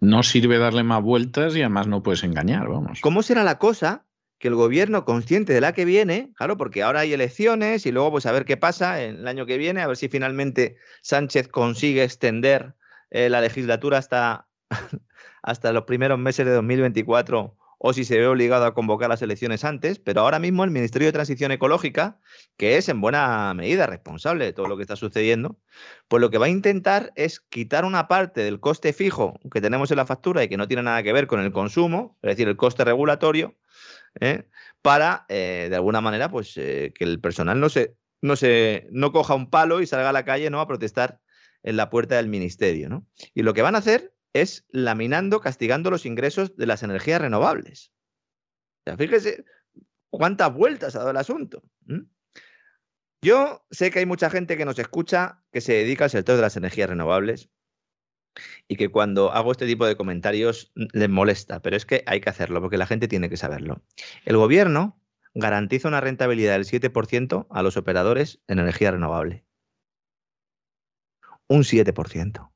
no sirve darle más vueltas y además no puedes engañar, vamos. ¿Cómo será la cosa que el gobierno, consciente de la que viene, claro, porque ahora hay elecciones y luego pues a ver qué pasa el año que viene, a ver si finalmente Sánchez consigue extender eh, la legislatura hasta, hasta los primeros meses de 2024 o si se ve obligado a convocar las elecciones antes, pero ahora mismo el Ministerio de Transición Ecológica, que es en buena medida responsable de todo lo que está sucediendo, pues lo que va a intentar es quitar una parte del coste fijo que tenemos en la factura y que no tiene nada que ver con el consumo, es decir, el coste regulatorio, ¿eh? para, eh, de alguna manera, pues eh, que el personal no se, no se no coja un palo y salga a la calle ¿no? a protestar en la puerta del ministerio. ¿no? Y lo que van a hacer es laminando, castigando los ingresos de las energías renovables. Fíjese cuántas vueltas ha dado el asunto. Yo sé que hay mucha gente que nos escucha que se dedica al sector de las energías renovables y que cuando hago este tipo de comentarios les molesta, pero es que hay que hacerlo porque la gente tiene que saberlo. El gobierno garantiza una rentabilidad del 7% a los operadores en energía renovable. Un 7%.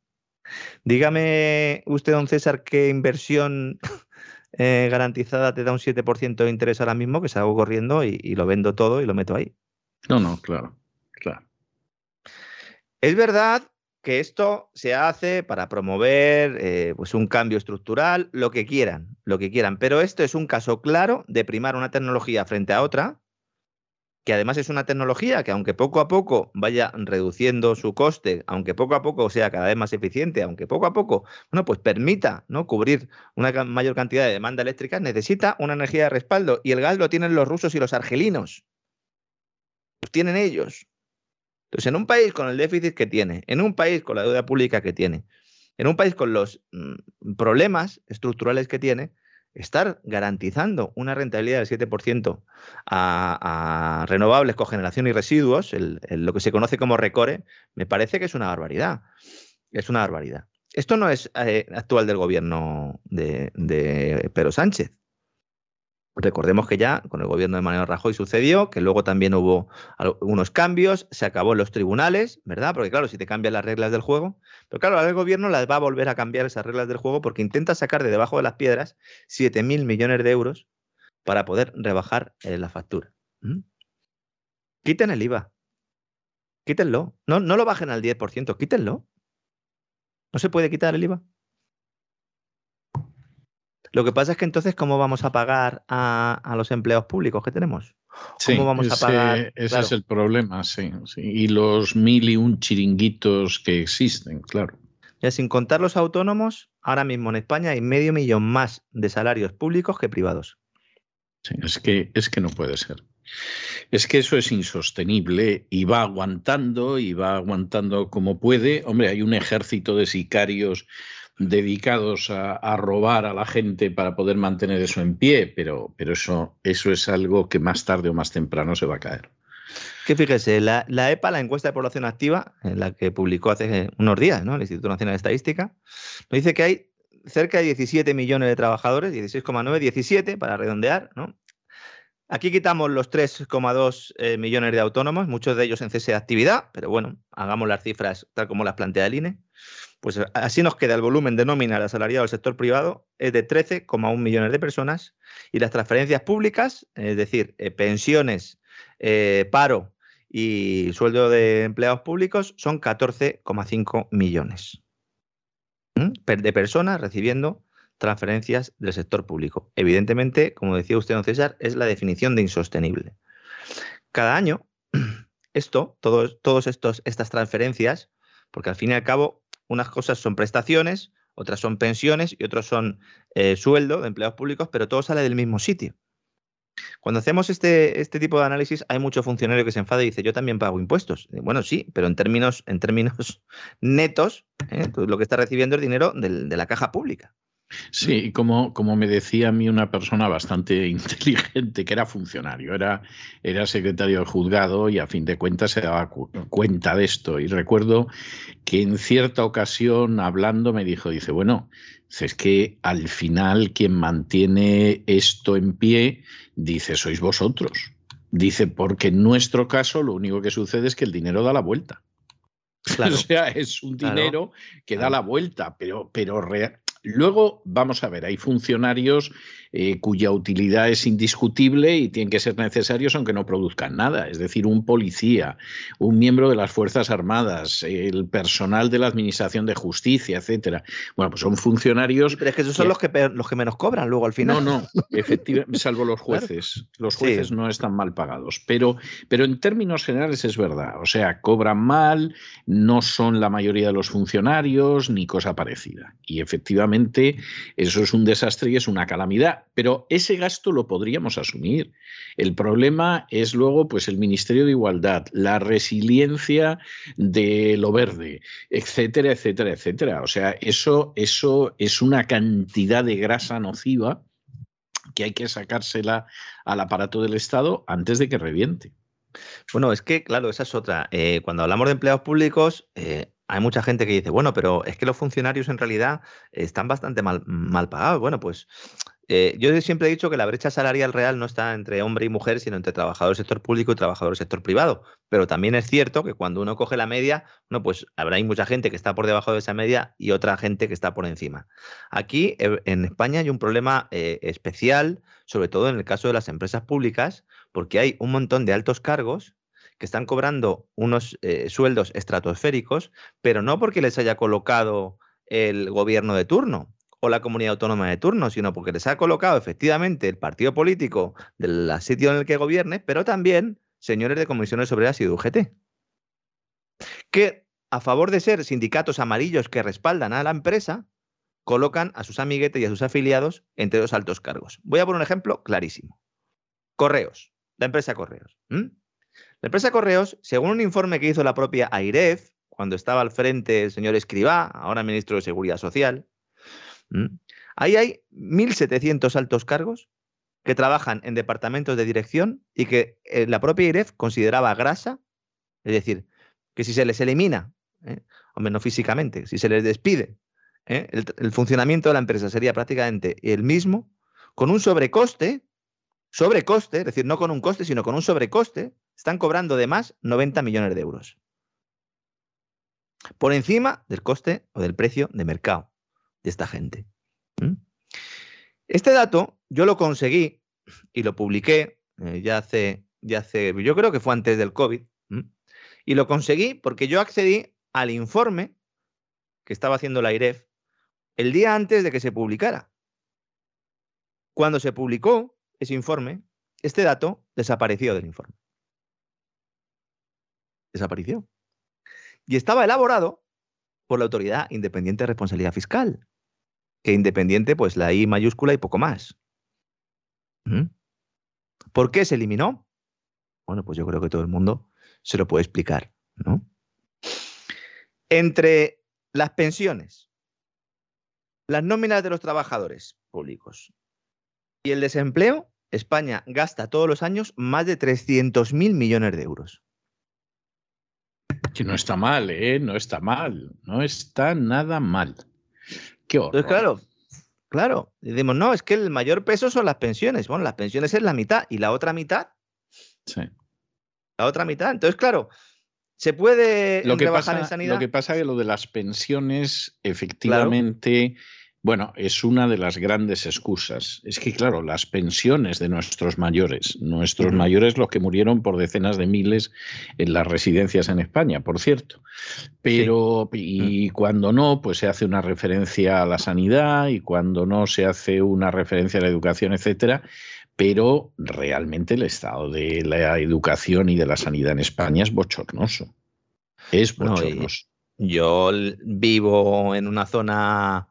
Dígame usted, don César, qué inversión eh, garantizada te da un 7% de interés ahora mismo, que salgo corriendo y, y lo vendo todo y lo meto ahí. No, no, claro, claro. Es verdad que esto se hace para promover eh, pues un cambio estructural, lo que quieran, lo que quieran. Pero esto es un caso claro de primar una tecnología frente a otra, que además es una tecnología que aunque poco a poco vaya reduciendo su coste, aunque poco a poco sea cada vez más eficiente, aunque poco a poco, bueno, pues permita ¿no? cubrir una mayor cantidad de demanda eléctrica, necesita una energía de respaldo. Y el gas lo tienen los rusos y los argelinos. Los tienen ellos. Entonces, en un país con el déficit que tiene, en un país con la deuda pública que tiene, en un país con los mm, problemas estructurales que tiene, estar garantizando una rentabilidad del 7% a, a, renovables, cogeneración y residuos, lo que se conoce como recore, me parece que es una barbaridad. Es una barbaridad. Esto no es eh, actual del gobierno de, de Pedro Sánchez. Recordemos que ya con el gobierno de Mariano Rajoy sucedió, que luego también hubo unos cambios, se acabó en los tribunales, ¿verdad? Porque claro, si te cambian las reglas del juego, pero claro, ahora el gobierno las va a volver a cambiar esas reglas del juego porque intenta sacar de debajo de las piedras 7.000 millones de euros para poder rebajar eh, la factura. Quiten el IVA. Quítenlo. No, no lo bajen al 10%, quítenlo. No se puede quitar el IVA. Lo que pasa es que entonces, ¿cómo vamos a pagar a, los empleados públicos que tenemos? ¿Cómo vamos a pagar? Ese es el problema, sí, Y los mil y un chiringuitos que existen, claro. Ya sin contar los autónomos, ahora mismo en España hay medio millón más de salarios públicos que privados. Sí, es que, es que no puede ser. Es que eso es insostenible y va aguantando y va aguantando como puede. Hombre, hay un ejército de sicarios dedicados a, robar a la gente para poder mantener eso en pie, pero, pero eso, eso es algo que más tarde o más temprano se va a caer. Que fíjese, la, EPA, la encuesta de población activa, en la que publicó hace unos días ¿no? el Instituto Nacional de Estadística, nos dice que hay cerca de 17 millones de trabajadores, 16,9, 17 para redondear. Aquí quitamos los 3,2 eh, millones de autónomos, muchos de ellos en cese de actividad, pero bueno, hagamos las cifras tal como las plantea el INE. Pues así nos queda el volumen de nómina al asalariado del sector privado, es de 13,1 millones de personas, y las transferencias públicas, es decir, eh, pensiones, eh, paro y sueldo de empleados públicos, son 14,5 millones de personas recibiendo transferencias del sector público. Evidentemente, como decía usted, don César, es la definición de insostenible. Cada año, esto, todos, todos estos, estas transferencias, porque al fin y al cabo unas cosas son prestaciones, otras son pensiones y otros son eh, sueldo de empleados públicos, pero todo sale del mismo sitio. Cuando hacemos este, este tipo de análisis, hay mucho funcionario que se enfada y dice, yo también pago impuestos. Bueno, sí, pero en términos, en términos netos, ¿eh? lo que está recibiendo es dinero de la caja pública. Sí, como, como me decía a mí una persona bastante inteligente, que era funcionario, era, era secretario del juzgado y a fin de cuentas se daba cuenta de esto. Y recuerdo que en cierta ocasión, hablando, me dijo, dice, bueno, es que al final quien mantiene esto en pie, dice, sois vosotros. Dice, porque en nuestro caso lo único que sucede es que el dinero da la vuelta. O sea, es un dinero que da la vuelta, pero, pero Luego, vamos a ver, hay funcionarios eh, cuya utilidad es indiscutible y tienen que ser necesarios aunque no produzcan nada. Es decir, un policía, un miembro de las Fuerzas Armadas, el personal de la Administración de Justicia, etcétera. Bueno, pues son funcionarios. pero es que esos son los que los que menos cobran luego al final. No, no, efectivamente, salvo los jueces. Los jueces no están mal pagados. Pero, pero en términos generales es verdad. O sea, cobran mal, no son la mayoría de los funcionarios, ni cosa parecida. Y efectivamente, eso es un desastre y es una calamidad pero ese gasto lo podríamos asumir. El problema es luego pues el Ministerio de Igualdad, la resiliencia de lo verde, etcétera, etcétera, etcétera. O sea, eso, eso es una cantidad de grasa nociva que hay que sacársela al aparato del Estado antes de que reviente. Bueno, es que, claro, esa es otra. Eh, cuando hablamos de empleados públicos, eh, hay mucha gente que dice, bueno, pero es que los funcionarios en realidad están bastante mal, mal pagados. Bueno, pues eh, yo siempre he dicho que la brecha salarial real no está entre hombre y mujer, sino entre trabajador del sector público y trabajador del sector privado. Pero también es cierto que cuando uno coge la media, no, pues habrá mucha gente que está por debajo de esa media y otra gente que está por encima. Aquí eh, en España hay un problema eh, especial, sobre todo en el caso de las empresas públicas, porque hay un montón de altos cargos que están cobrando unos eh, sueldos estratosféricos, pero no porque les haya colocado el gobierno de turno o la comunidad autónoma de turno, sino porque les ha colocado efectivamente el partido político del sitio en el que gobierne, pero también señores de comisiones obreras y de UGT, que a favor de ser sindicatos amarillos que respaldan a la empresa, colocan a sus amiguetes y a sus afiliados entre los altos cargos. Voy a poner un ejemplo clarísimo. Correos, la empresa Correos. La empresa Correos, según un informe que hizo la propia AIREF, cuando estaba al frente el señor Escribá, ahora ministro de Seguridad Social, ahí hay 1.700 altos cargos que trabajan en departamentos de dirección y que eh, la propia AIREF consideraba grasa, es decir, que si se les elimina, ¿eh? hombre, no físicamente, si se les despide, ¿eh? el funcionamiento de la empresa sería prácticamente el mismo, con un sobrecoste sobrecoste, es decir, no con un coste, sino con un sobrecoste, están cobrando de más 90 millones de euros. Por encima del coste o del precio de mercado de esta gente. Este dato yo lo conseguí y lo publiqué eh, ya, hace, ya hace, yo creo que fue antes del COVID, y lo conseguí porque yo accedí al informe que estaba haciendo la IREF el día antes de que se publicara. Cuando se publicó, ese informe, este dato desapareció del informe. Desapareció. Y estaba elaborado por la Autoridad Independiente de Responsabilidad Fiscal, que independiente, pues la I mayúscula y poco más. ¿Mm? ¿Por qué se eliminó? Bueno, pues yo creo que todo el mundo se lo puede explicar, ¿no? Entre las pensiones, las nóminas de los trabajadores públicos y el desempleo, España gasta todos los años más de 300.000 millones de euros. Que no está mal, ¿eh? No está mal. No está nada mal. Qué horror. claro, claro. Decimos, no, es que el mayor peso son las pensiones. Bueno, las pensiones es la mitad. ¿Y la otra mitad? Sí. La otra mitad. Entonces, claro, se puede lo que pasa, en sanidad. Lo que pasa es que lo de las pensiones, efectivamente. Bueno, es una de las grandes excusas. Es que, claro, las pensiones de nuestros mayores, nuestros mayores los que murieron por decenas de miles en las residencias en España, por cierto. Pero, y cuando no, pues se hace una referencia a la sanidad y cuando no se hace una referencia a la educación, etcétera. Pero realmente el estado de la educación y de la sanidad en España es bochornoso. Es bochornoso. yo vivo en una zona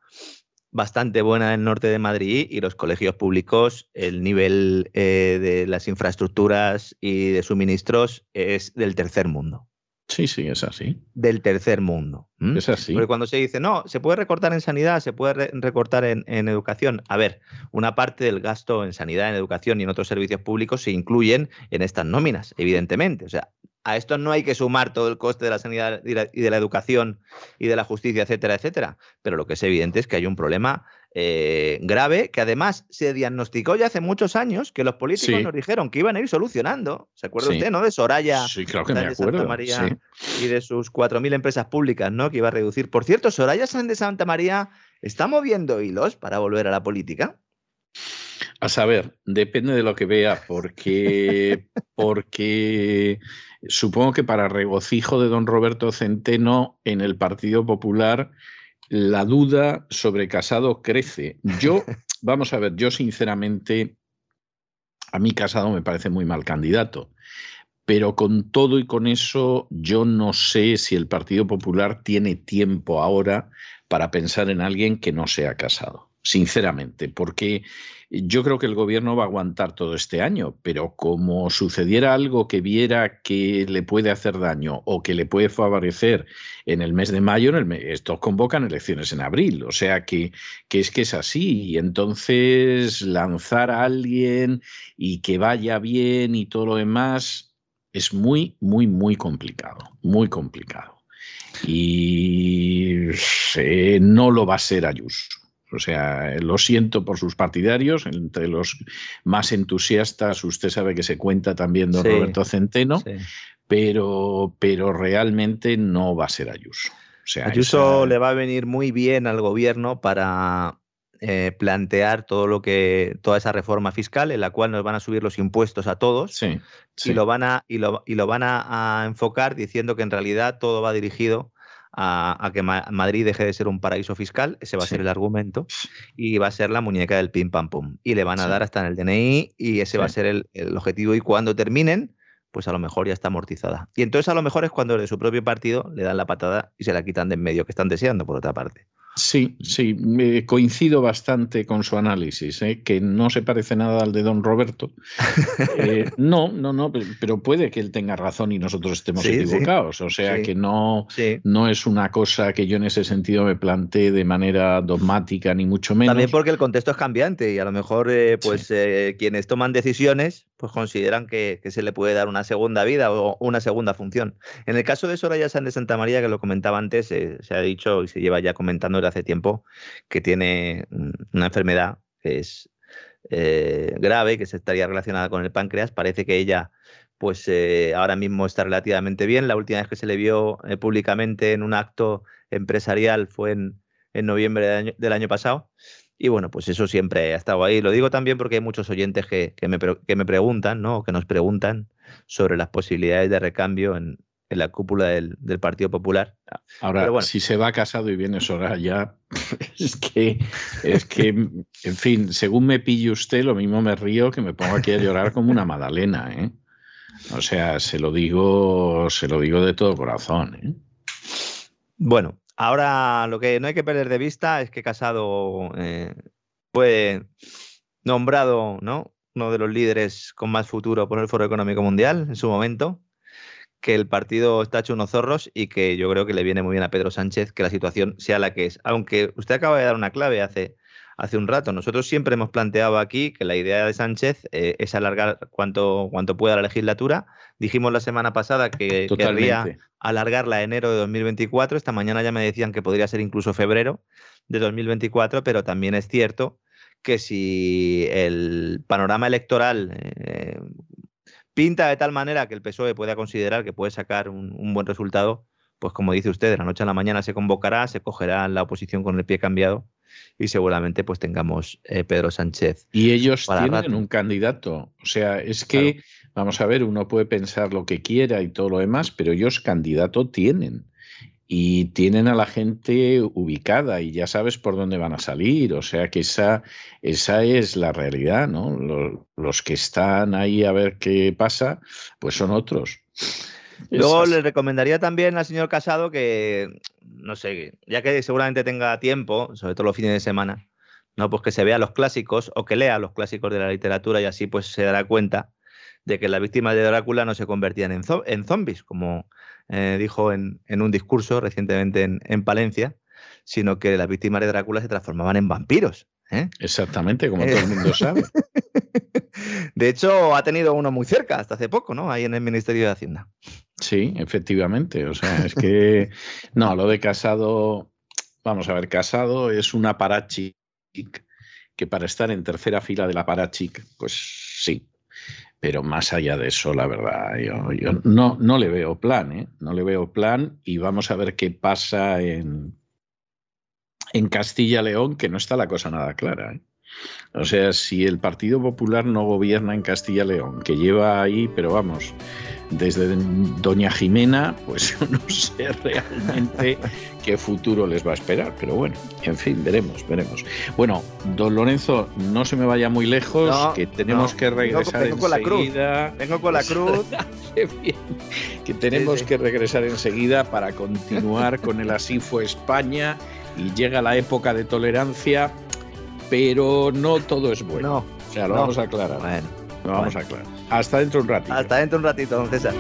bastante buena en el norte de Madrid y los colegios públicos, el nivel eh, de las infraestructuras y de suministros es del tercer mundo. Sí, sí, es así. Del tercer mundo. Es así. Porque cuando se dice, no, se puede recortar en sanidad, se puede recortar en, en, educación. A ver, una parte del gasto en sanidad, en educación y en otros servicios públicos se incluyen en estas nóminas, evidentemente. O sea, a esto no hay que sumar todo el coste de la sanidad y de la educación y de la justicia, etcétera, etcétera. Pero lo que es evidente es que hay un problema eh, grave que además se diagnosticó ya hace muchos años que los políticos nos dijeron que iban a ir solucionando. ¿Se acuerda usted, no? De Soraya sí, claro que me de Santa María y de sus 4.000 empresas públicas, ¿no? Que iba a reducir. Por cierto, Soraya de Santa María está moviendo hilos para volver a la política. A saber, depende de lo que vea, porque, porque supongo que para regocijo de don Roberto Centeno en el Partido Popular la duda sobre Casado crece. Yo, vamos a ver, yo sinceramente, a mí Casado me parece muy mal candidato, pero con todo y con eso yo no sé si el Partido Popular tiene tiempo ahora para pensar en alguien que no sea Casado sinceramente, porque yo creo que el gobierno va a aguantar todo este año, pero como sucediera algo que viera que le puede hacer daño o que le puede favorecer en el mes de mayo, estos convocan elecciones en abril, o sea que, que es que es así, y entonces lanzar a alguien y que vaya bien y todo lo demás es muy, muy, muy complicado, muy complicado. Y eh, no lo va a ser Ayuso. O sea, lo siento por sus partidarios, entre los más entusiastas, usted sabe que se cuenta también don Roberto Centeno, pero, pero realmente no va a ser Ayuso. O sea, Ayuso le va a venir muy bien al gobierno para eh, plantear todo lo que, toda esa reforma fiscal en la cual nos van a subir los impuestos a todos y lo van a, y lo, y lo van a, enfocar diciendo que en realidad todo va dirigido a, que Madrid deje de ser un paraíso fiscal, ese va a ser el argumento, y va a ser la muñeca del pim pam pum. Y le van a dar hasta en el DNI y ese va a ser el, el, objetivo. Y cuando terminen, pues a lo mejor ya está amortizada. Y entonces a lo mejor es cuando de su propio partido le dan la patada y se la quitan de en medio, que están deseando por otra parte. Sí, sí, coincido bastante con su análisis, ¿eh? que no se parece nada al de don Roberto. Eh, no, no, no, pero puede que él tenga razón y nosotros estemos equivocados. o sea que no, no es una cosa que yo en ese sentido me plantee de manera dogmática, ni mucho menos. También porque el contexto es cambiante y a lo mejor eh, pues quienes toman decisiones pues consideran que, se le puede dar una segunda vida o una segunda función. En el caso de Soraya San de Santa María, que lo comentaba antes, se ha dicho y se lleva ya comentando desde hace tiempo que tiene una enfermedad que es eh, grave, que se estaría relacionada con el páncreas. Parece que ella pues eh, ahora mismo está relativamente bien. La última vez que se le vio eh, públicamente en un acto empresarial fue en, noviembre del año pasado. Y bueno, pues eso siempre ha estado ahí. Lo digo también porque hay muchos oyentes que, me, que me, preguntan, ¿no? que nos preguntan sobre las posibilidades de recambio en, la cúpula del, Partido Popular. Ahora, si se va casado y viene Soraya, es que, es que, en fin, según me pille usted, lo mismo me río que me pongo aquí a llorar como una magdalena, ¿eh? O sea, se lo digo, se lo digo de todo corazón, ¿eh? Bueno, Ahora, lo que no hay que perder de vista es que Casado eh, fue nombrado ¿no? uno de los líderes con más futuro por el Foro Económico Mundial en su momento, que el partido está hecho unos zorros y que yo creo que le viene muy bien a Pedro Sánchez que la situación sea la que es. Aunque usted acaba de dar una clave hace, hace un rato, nosotros siempre hemos planteado aquí que la idea de Sánchez eh, es alargar cuanto, cuanto pueda la legislatura. Dijimos la semana pasada que querría alargarla a enero de 2024. Esta mañana ya me decían que podría ser incluso febrero de 2024, pero también es cierto que si el panorama electoral eh, pinta de tal manera que el PSOE pueda considerar que puede sacar un, buen resultado, pues como dice usted, de la noche a la mañana se convocará, se cogerá la oposición con el pie cambiado y seguramente pues tengamos eh, Pedro Sánchez. Y ellos tienen un candidato. O sea, es que Vamos a ver, uno puede pensar lo que quiera y todo lo demás, pero ellos candidato tienen. Y tienen a la gente ubicada y ya sabes por dónde van a salir. O sea que esa, esa es la realidad, ¿no? Los, que están ahí a ver qué pasa, pues son otros. Luego le recomendaría también al señor Casado que, no sé, ya que seguramente tenga tiempo, sobre todo los fines de semana, no, pues que se vea los clásicos o que lea los clásicos de la literatura y así pues se dará cuenta de que las víctimas de Drácula no se convertían en, en zombies, como eh, dijo en, un discurso recientemente en, Palencia, sino que las víctimas de Drácula se transformaban en vampiros. ¿eh? Exactamente, como todo el mundo sabe. De hecho, ha tenido uno muy cerca hasta hace poco, ¿no? Ahí en el Ministerio de Hacienda. Sí, efectivamente. O sea, es que. No, lo de casado. Vamos a ver, casado es una parachic que para estar en tercera fila de la parachic, pues sí, pero más allá de eso, la verdad, yo, no, no le veo plan, ¿eh? No le veo plan y vamos a ver qué pasa en, en Castilla-León, que no está la cosa nada clara. ¿eh? O sea, si el Partido Popular no gobierna en Castilla-León, que lleva ahí, pero vamos, desde Doña Jimena, pues no sé realmente qué futuro les va a esperar, pero bueno, en fin, veremos, veremos. Bueno, don Lorenzo, no se me vaya muy lejos, que tenemos que regresar vengo, enseguida. Con la cruz. Vengo con la cruz. que tenemos que regresar enseguida para continuar con el Así fue España y llega la época de tolerancia, pero no todo es bueno. No, o sea, lo vamos a aclarar. Bueno, lo vamos a aclarar. Hasta dentro un ratito. Hasta dentro un ratito, don César.